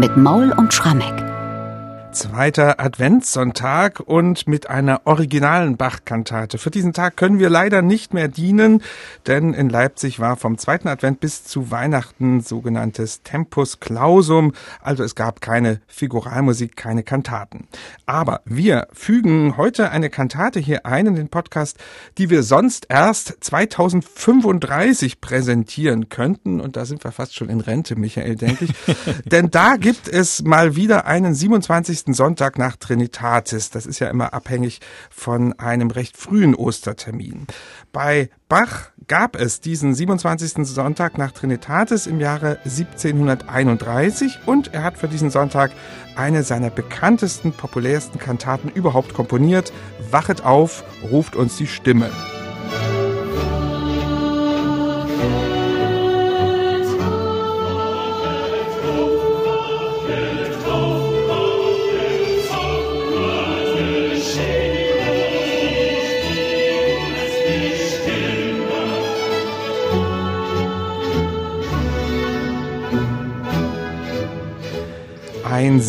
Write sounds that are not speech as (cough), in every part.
mit Maul und Schrammeck. Zweiter Adventssonntag und mit einer originalen Bach-Kantate. Für diesen Tag können wir leider nicht mehr dienen, denn in Leipzig war vom zweiten Advent bis zu Weihnachten sogenanntes Tempus Clausum, also es gab keine Figuralmusik, keine Kantaten. Aber wir fügen heute eine Kantate hier ein in den Podcast, die wir sonst erst 2035 präsentieren könnten und da sind wir fast schon in Rente, Michael, denke ich. (laughs) denn da gibt es mal wieder einen 27 20. Sonntag nach Trinitatis. Das ist ja immer abhängig von einem recht frühen Ostertermin. Bei Bach gab es diesen 27. Sonntag nach Trinitatis im Jahre 1731 und er hat für diesen Sonntag eine seiner bekanntesten, populärsten Kantaten überhaupt komponiert. Wachet auf, ruft uns die Stimme.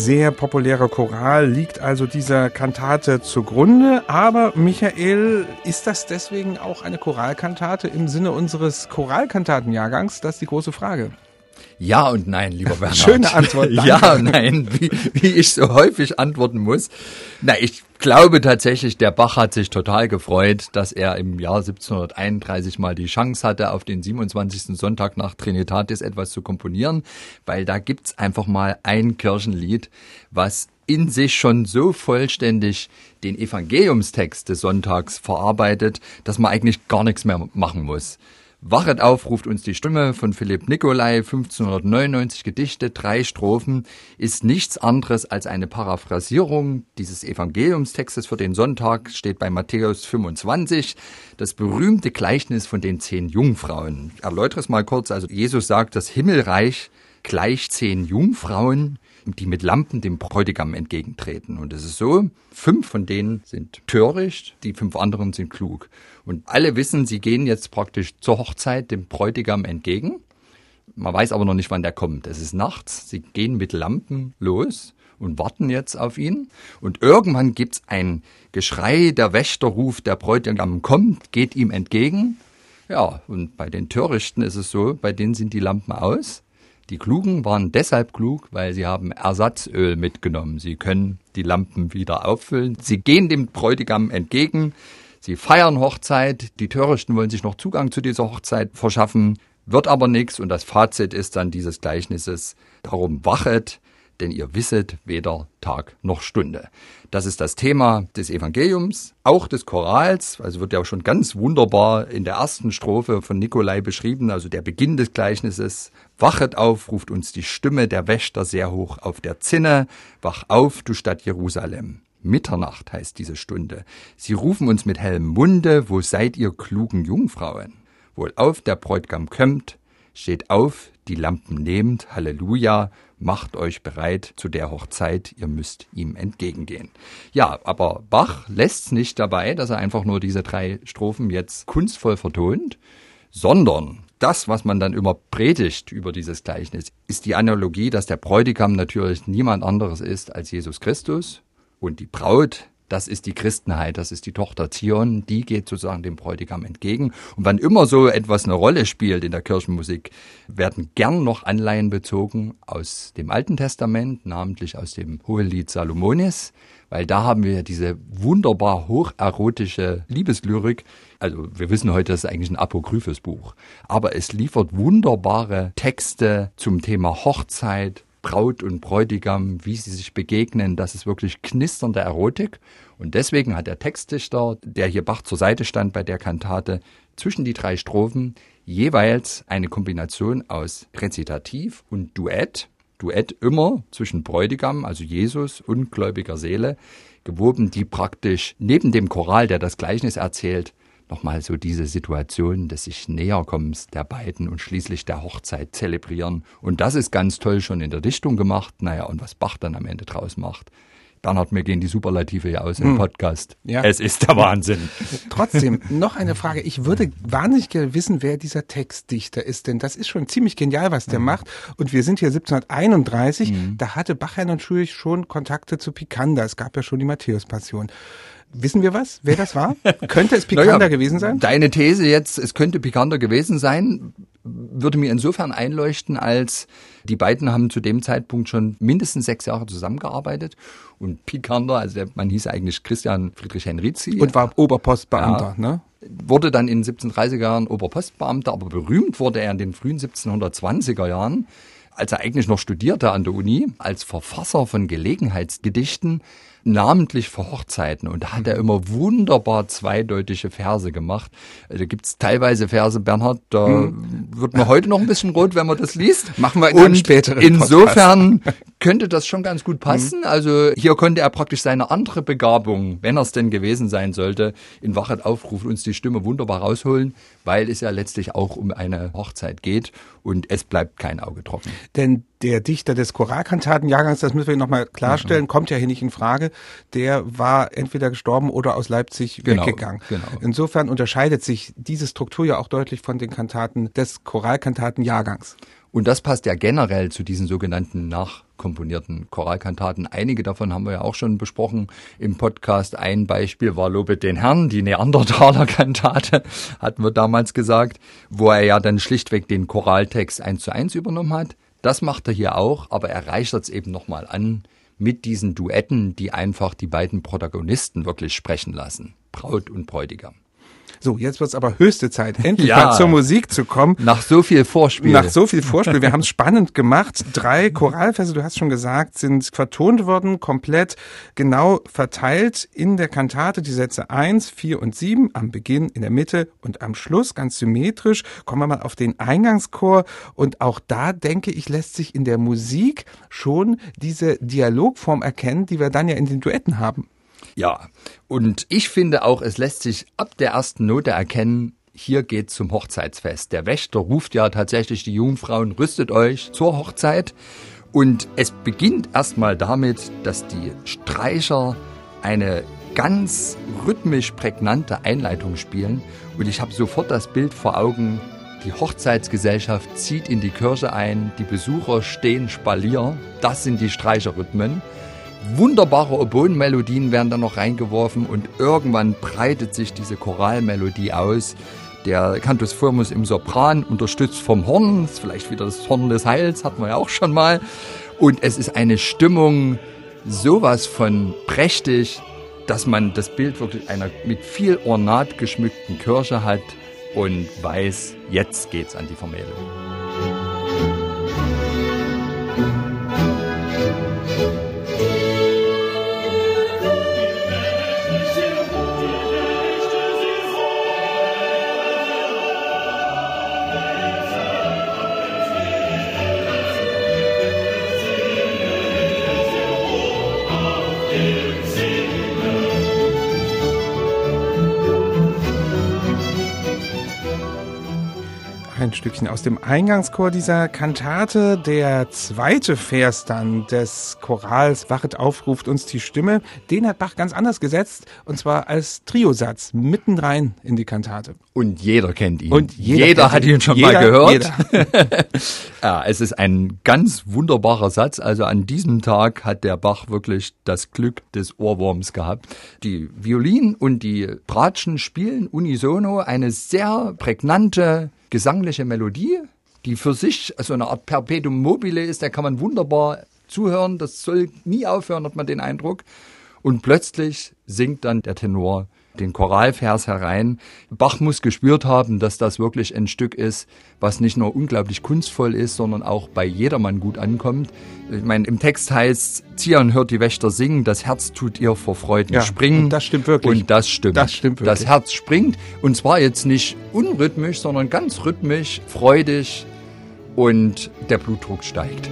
Sehr populärer Choral liegt also dieser Kantate zugrunde. Aber Michael, ist das deswegen auch eine Choralkantate im Sinne unseres Choralkantatenjahrgangs? Das ist die große Frage. Ja und nein, lieber (laughs) Bernhard. Schöne Antwort. (laughs) Danke. Ja und nein, wie, wie ich so häufig antworten muss. Na, ich glaube tatsächlich, der Bach hat sich total gefreut, dass er im Jahr 1731 mal die Chance hatte, auf den 27. Sonntag nach Trinitatis etwas zu komponieren, weil da gibt's einfach mal ein Kirchenlied, was in sich schon so vollständig den Evangeliumstext des Sonntags verarbeitet, dass man eigentlich gar nichts mehr machen muss. Wachet auf, ruft uns die Stimme von Philipp Nicolai, 1599 Gedichte, drei Strophen, ist nichts anderes als eine Paraphrasierung dieses Evangeliumstextes für den Sonntag, steht bei Matthäus 25, das berühmte Gleichnis von den zehn Jungfrauen. Erläutere es mal kurz, also Jesus sagt, das Himmelreich gleicht zehn Jungfrauen, die mit Lampen dem Bräutigam entgegentreten. Und es ist so, fünf von denen sind töricht, die fünf anderen sind klug. Und alle wissen, sie gehen jetzt praktisch zur Hochzeit dem Bräutigam entgegen. Man weiß aber noch nicht, wann der kommt. Es ist nachts, sie gehen mit Lampen los und warten jetzt auf ihn. Und irgendwann gibt's ein Geschrei, der Wächter ruft, der Bräutigam kommt, geht ihm entgegen. Ja, und bei den Törichten ist es so, bei denen sind die Lampen aus. Die Klugen waren deshalb klug, weil sie haben Ersatzöl mitgenommen. Sie können die Lampen wieder auffüllen. Sie gehen dem Bräutigam entgegen. Sie feiern Hochzeit. Die Törichten wollen sich noch Zugang zu dieser Hochzeit verschaffen. Wird aber nichts. Und das Fazit ist dann dieses Gleichnisses. Darum wachet, denn ihr wisset weder Tag noch Stunde. Das ist das Thema des Evangeliums, auch des Chorals, also wird ja schon ganz wunderbar in der ersten Strophe von Nikolai beschrieben, also der Beginn des Gleichnisses. Wachet auf, ruft uns die Stimme der Wächter sehr hoch auf der Zinne. Wach auf, du Stadt Jerusalem. Mitternacht heißt diese Stunde. Sie rufen uns mit hellem Munde, wo seid ihr klugen Jungfrauen? Wohl auf, der Bräutigam kömmt, steht auf, die Lampen nehmt, Halleluja, macht euch bereit zu der Hochzeit, ihr müsst ihm entgegengehen. Ja, aber Bach lässt's nicht dabei, dass er einfach nur diese drei Strophen jetzt kunstvoll vertont, sondern das, was man dann immer predigt über dieses Gleichnis, ist die Analogie, dass der Bräutigam natürlich niemand anderes ist als Jesus Christus und die Braut das ist die Christenheit, das ist die Tochter Zion, die geht sozusagen dem Bräutigam entgegen. Und wann immer so etwas eine Rolle spielt in der Kirchenmusik, werden gern noch Anleihen bezogen aus dem Alten Testament, namentlich aus dem Hohelied Salomonis, weil da haben wir diese wunderbar hocherotische Liebeslyrik. Also wir wissen heute, das ist eigentlich ein apokryphes Buch, aber es liefert wunderbare Texte zum Thema Hochzeit, Braut und Bräutigam, wie sie sich begegnen, das ist wirklich knisternde Erotik. Und deswegen hat der Textdichter, der hier Bach zur Seite stand bei der Kantate, zwischen die drei Strophen jeweils eine Kombination aus Rezitativ und Duett. Duett immer zwischen Bräutigam, also Jesus, und gläubiger Seele, gewoben, die praktisch neben dem Choral, der das Gleichnis erzählt, nochmal so diese Situation des sich Näherkommens der beiden und schließlich der Hochzeit zelebrieren. Und das ist ganz toll schon in der Dichtung gemacht. Naja, und was Bach dann am Ende draus macht, Bernhard, mir gehen die Superlative ja aus im Hm. Podcast. Ja. Es ist der Wahnsinn. Trotzdem, (laughs) noch eine Frage. Ich würde wahnsinnig gerne wissen, wer dieser Textdichter ist, denn das ist schon ziemlich genial, was Mhm. der macht. Und wir sind hier 1731, da hatte Bachherrn und Schulch schon Kontakte zu Picander. Es gab ja schon die Matthäus-Passion. Wissen wir was, wer das war? (laughs) Könnte es Picander Naja, gewesen sein? Deine These jetzt, es könnte Picander gewesen sein, würde mir insofern einleuchten, als die beiden haben zu dem Zeitpunkt schon mindestens sechs Jahre zusammengearbeitet. Und Picander, also der Mann hieß eigentlich Christian Friedrich Henrizi. Und war Oberpostbeamter, ne? wurde dann in den 1730er Jahren Oberpostbeamter, aber berühmt wurde er in den frühen 1720er Jahren, als er eigentlich noch studierte an der Uni, als Verfasser von Gelegenheitsgedichten, namentlich für Hochzeiten. Und da hat er immer wunderbar zweideutige Verse gemacht. Da gibt's teilweise Verse, Bernhard, da wird man heute noch ein bisschen rot, wenn man das liest. Machen wir in einem Und späteren insofern (laughs) könnte das schon ganz gut passen. Also hier konnte er praktisch seine andere Begabung, wenn er es denn gewesen sein sollte, in Wachet aufrufen, uns die Stimme wunderbar rausholen, weil es ja letztlich auch um eine Hochzeit geht und es bleibt kein Auge trocken. Denn der Dichter des Choralkantatenjahrgangs, das müssen wir nochmal Mhm. klarstellen, kommt ja hier nicht in Frage. Der war entweder gestorben oder aus Leipzig Genau, weggegangen. genau. Insofern unterscheidet sich diese Struktur ja auch deutlich von den Kantaten des Choralkantatenjahrgangs. Und das passt ja generell zu diesen sogenannten nachkomponierten Choralkantaten. Einige davon haben wir ja auch schon besprochen im Podcast. Ein Beispiel war Lobet den Herrn, die Neandertaler Kantate, (laughs) hatten wir damals gesagt, wo er ja dann schlichtweg den Choraltext eins zu eins übernommen hat. Das macht er hier auch, aber er reichert es eben nochmal an mit diesen Duetten, die einfach die beiden Protagonisten wirklich sprechen lassen. Braut und Bräutigam. So, jetzt wird's aber höchste Zeit, (laughs) endlich Ja. mal zur Musik zu kommen. Nach so viel Vorspiel. Nach so viel Vorspiel, wir (laughs) haben es spannend gemacht. Drei Choralverse, du hast schon gesagt, sind vertont worden, komplett genau verteilt in der Kantate. Die Sätze eins, vier und sieben am Beginn, in der Mitte und am Schluss, ganz symmetrisch. Kommen wir mal auf den Eingangschor. Und auch da, denke ich, lässt sich in der Musik schon diese Dialogform erkennen, die wir dann ja in den Duetten haben. Ja, und ich finde auch, es lässt sich ab der ersten Note erkennen, hier geht's zum Hochzeitsfest. Der Wächter ruft ja tatsächlich die Jungfrauen, rüstet euch zur Hochzeit. Und es beginnt erstmal damit, dass die Streicher eine ganz rhythmisch prägnante Einleitung spielen. Und ich habe sofort das Bild vor Augen, die Hochzeitsgesellschaft zieht in die Kirche ein, die Besucher stehen Spalier. Das sind die Streicherrhythmen. Wunderbare Oboenmelodien werden dann noch reingeworfen und irgendwann breitet sich diese Choralmelodie aus. Der Cantus firmus im Sopran, unterstützt vom Horn, ist vielleicht wieder das Horn des Heils, hatten wir ja auch schon mal. Und es ist eine Stimmung sowas von prächtig, dass man das Bild wirklich einer mit viel Ornat geschmückten Kirche hat und weiß, jetzt geht's an die Vermählung. Stückchen aus dem Eingangschor dieser Kantate. Der zweite Vers dann des Chorals Wachet aufruft uns die Stimme. Den hat Bach ganz anders gesetzt und zwar als Triosatz mitten rein in die Kantate. Und jeder kennt ihn. Und jeder jeder hat ihn. schon Jeder, mal gehört. (laughs) ja, es ist ein ganz wunderbarer Satz. Also an diesem Tag hat der Bach wirklich das Glück des Ohrwurms gehabt. Die Violinen und die Bratschen spielen unisono eine sehr prägnante gesangliche Melodie, die für sich so eine Art Perpetuum mobile ist. Da kann man wunderbar zuhören. Das soll nie aufhören, hat man den Eindruck. Und plötzlich singt dann der Tenor den Choralvers herein. Bach muss gespürt haben, dass das wirklich ein Stück ist, was nicht nur unglaublich kunstvoll ist, sondern auch bei jedermann gut ankommt. Ich meine, im Text heißt, Zion hört die Wächter singen, das Herz tut ihr vor Freuden Ja, springen. und das stimmt wirklich. Und das stimmt. Das stimmt wirklich. Das Herz springt und zwar jetzt nicht unrhythmisch, sondern ganz rhythmisch, freudig und der Blutdruck steigt.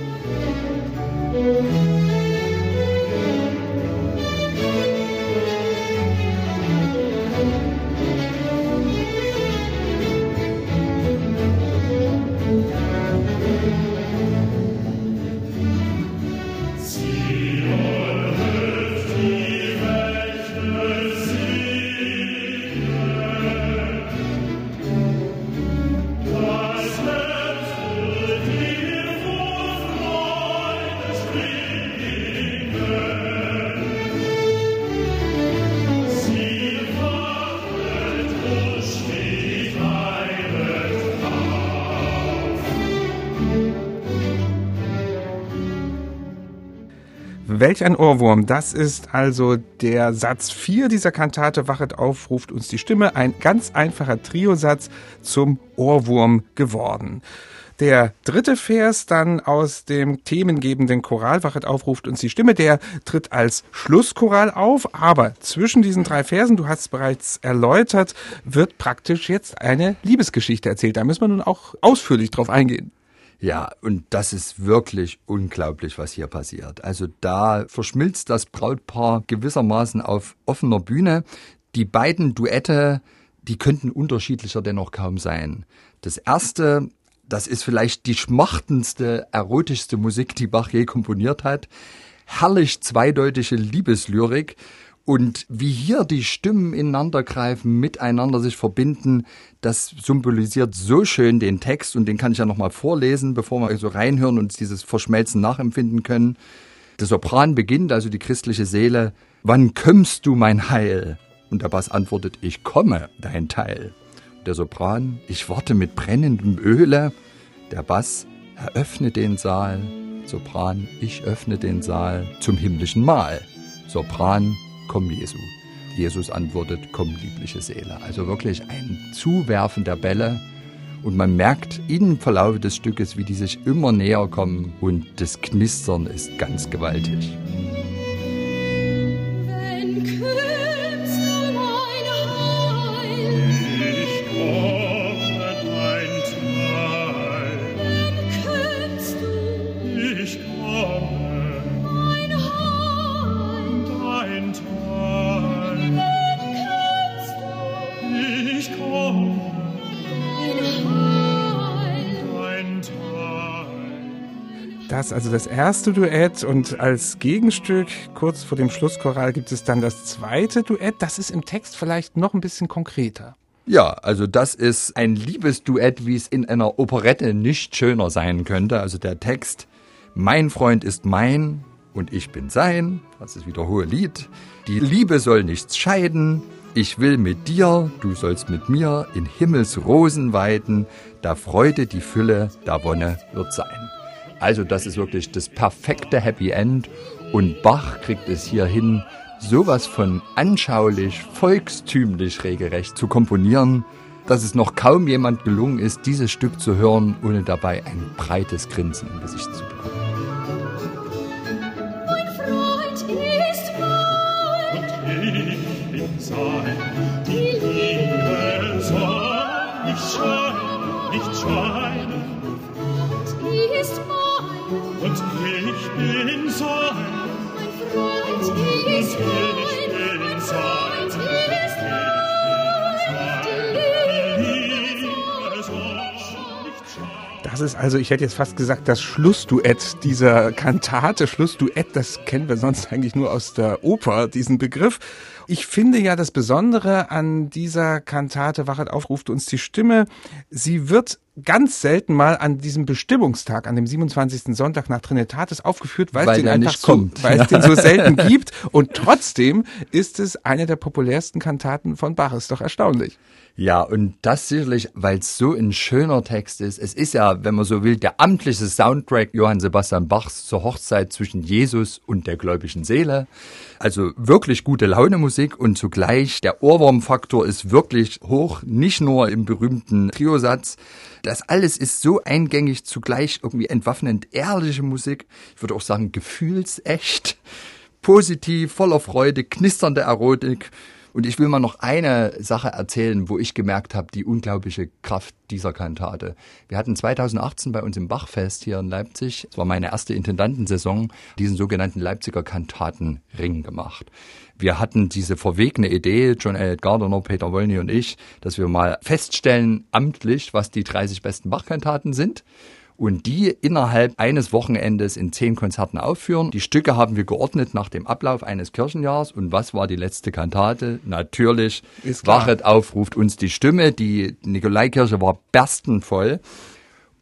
Welch ein Ohrwurm. Das ist also der Satz 4 dieser Kantate. Wachet auf, ruft uns die Stimme. Ein ganz einfacher Triosatz zum Ohrwurm geworden. Der dritte Vers dann aus dem themengebenden Choral, Wachet aufruft uns die Stimme, der tritt als Schlusschoral auf, aber zwischen diesen drei Versen, du hast es bereits erläutert, wird praktisch jetzt eine Liebesgeschichte erzählt. Da müssen wir nun auch ausführlich drauf eingehen. Ja, und das ist wirklich unglaublich, was hier passiert. Also da verschmilzt das Brautpaar gewissermaßen auf offener Bühne. Die beiden Duette, die könnten unterschiedlicher dennoch kaum sein. Das erste das ist vielleicht die schmachtendste, erotischste Musik, die Bach je komponiert hat. Herrlich zweideutige Liebeslyrik. Und wie hier die Stimmen ineinander greifen, miteinander sich verbinden, das symbolisiert so schön den Text und den kann ich ja nochmal vorlesen, bevor wir so reinhören und dieses Verschmelzen nachempfinden können. Der Sopran beginnt, also die christliche Seele, wann kömmst du mein Heil? Und der Bass antwortet, ich komme, dein Teil. Der Sopran, ich warte mit brennendem Öle. Der Bass, eröffne den Saal. Sopran, ich öffne den Saal zum himmlischen Mahl. Sopran, komm Jesu. Jesus antwortet, komm liebliche Seele. Also wirklich ein Zuwerfen der Bälle. Und man merkt im Verlauf des Stückes, wie die sich immer näher kommen und das Knistern ist ganz gewaltig. Das also das erste Duett und als Gegenstück kurz vor dem Schlusschoral gibt es dann das zweite Duett. Das ist im Text vielleicht noch ein bisschen konkreter. Ja, also das ist ein Liebesduett, wie es in einer Operette nicht schöner sein könnte. Also der Text, mein Freund ist mein und ich bin sein, das ist wieder hohe Lied. Die Liebe soll nichts scheiden, ich will mit dir, du sollst mit mir in Himmels Rosen weiden, da Freude die Fülle, da Wonne wird sein. Also das ist wirklich das perfekte Happy End und Bach kriegt es hier hin, sowas von anschaulich, volkstümlich regelrecht zu komponieren, dass es noch kaum jemand gelungen ist, dieses Stück zu hören, ohne dabei ein breites Grinsen im Gesicht zu bekommen. Das ist also, ich hätte jetzt fast gesagt, das Schlussduett dieser Kantate. Schlussduett, das kennen wir sonst eigentlich nur aus der Oper, diesen Begriff. Ich finde ja das Besondere an dieser Kantate Wachet aufruft uns die Stimme. Sie wird ganz selten mal an diesem Bestimmungstag, an dem 27. Sonntag nach Trinitatis aufgeführt, weil, weil es den einfach so, kommt. weil ja. es (laughs) den so selten gibt. Und trotzdem ist es eine der populärsten Kantaten von Bach. Ist doch erstaunlich. Ja, und das sicherlich, weil es so ein schöner Text ist. Es ist ja, wenn man so will, der amtliche Soundtrack Johann Sebastian Bachs zur Hochzeit zwischen Jesus und der gläubigen Seele. Also wirklich gute Laune Musik und zugleich der Ohrwurmfaktor ist wirklich hoch, nicht nur im berühmten Triosatz. Das alles ist so eingängig, zugleich irgendwie entwaffnend ehrliche Musik. Ich würde auch sagen, gefühlsecht, positiv, voller Freude, knisternde Erotik. Und ich will mal noch eine Sache erzählen, wo ich gemerkt habe, die unglaubliche Kraft dieser Kantate. Wir hatten 2018 bei uns im Bachfest hier in Leipzig, es war meine erste Intendantensaison, diesen sogenannten Leipziger Kantatenring gemacht. Wir hatten diese verwegene Idee, John Elliott Gardner, Peter Wollny und ich, dass wir mal feststellen, amtlich, was die 30 besten Bachkantaten sind und die innerhalb eines Wochenendes in zehn Konzerten aufführen. Die Stücke haben wir geordnet nach dem Ablauf eines Kirchenjahrs. Und was war die letzte Kantate? Natürlich, Wachet auf, ruft uns die Stimme. Die Nikolaikirche war berstenvoll.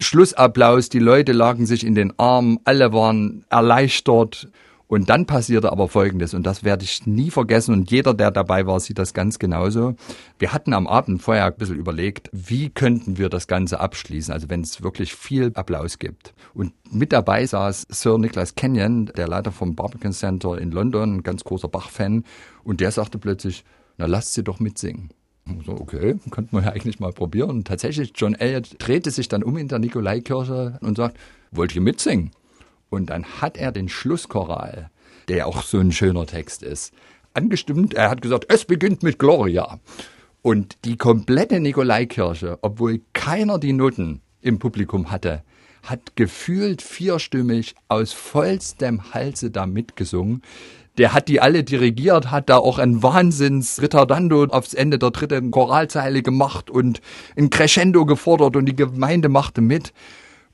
Schlussapplaus, die Leute lagen sich in den Armen, alle waren erleichtert. Und dann passierte aber Folgendes, und das werde ich nie vergessen, und jeder, der dabei war, sieht das ganz genauso. Wir hatten am Abend vorher ein bisschen überlegt, wie könnten wir das Ganze abschließen, also wenn es wirklich viel Applaus gibt. Und mit dabei saß Sir Nicholas Kenyon, der Leiter vom Barbican Center in London, ein ganz großer Bach-Fan, und der sagte plötzlich, na lasst sie doch mitsingen. So, okay, könnte man ja eigentlich mal probieren. Und tatsächlich, John Elliott drehte sich dann um in der Nikolaikirche und sagt, wollt ihr mitsingen? Und dann hat er den Schlusschoral, der auch so ein schöner Text ist, angestimmt. Er hat gesagt, es beginnt mit Gloria. Und die komplette Nikolaikirche, obwohl keiner die Noten im Publikum hatte, hat gefühlt vierstimmig aus vollstem Halse da mitgesungen. Der hat die alle dirigiert, hat da auch ein Wahnsinns Ritardando aufs Ende der dritten Choralzeile gemacht und ein Crescendo gefordert und die Gemeinde machte mit.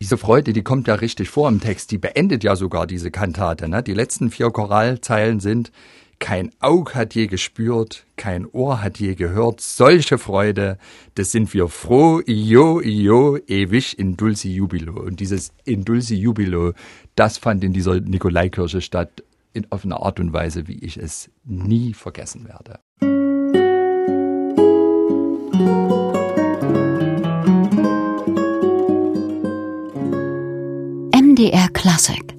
Diese Freude, die kommt ja richtig vor im Text, die beendet ja sogar diese Kantate. Ne? Die letzten vier Choralzeilen sind kein Aug hat je gespürt, kein Ohr hat je gehört, solche Freude, das sind wir froh, io, io, ewig in dulci jubilo. Und dieses in dulci jubilo, das fand in dieser Nikolaikirche statt, in, auf eine Art und Weise, wie ich es nie vergessen werde. MDR Classic.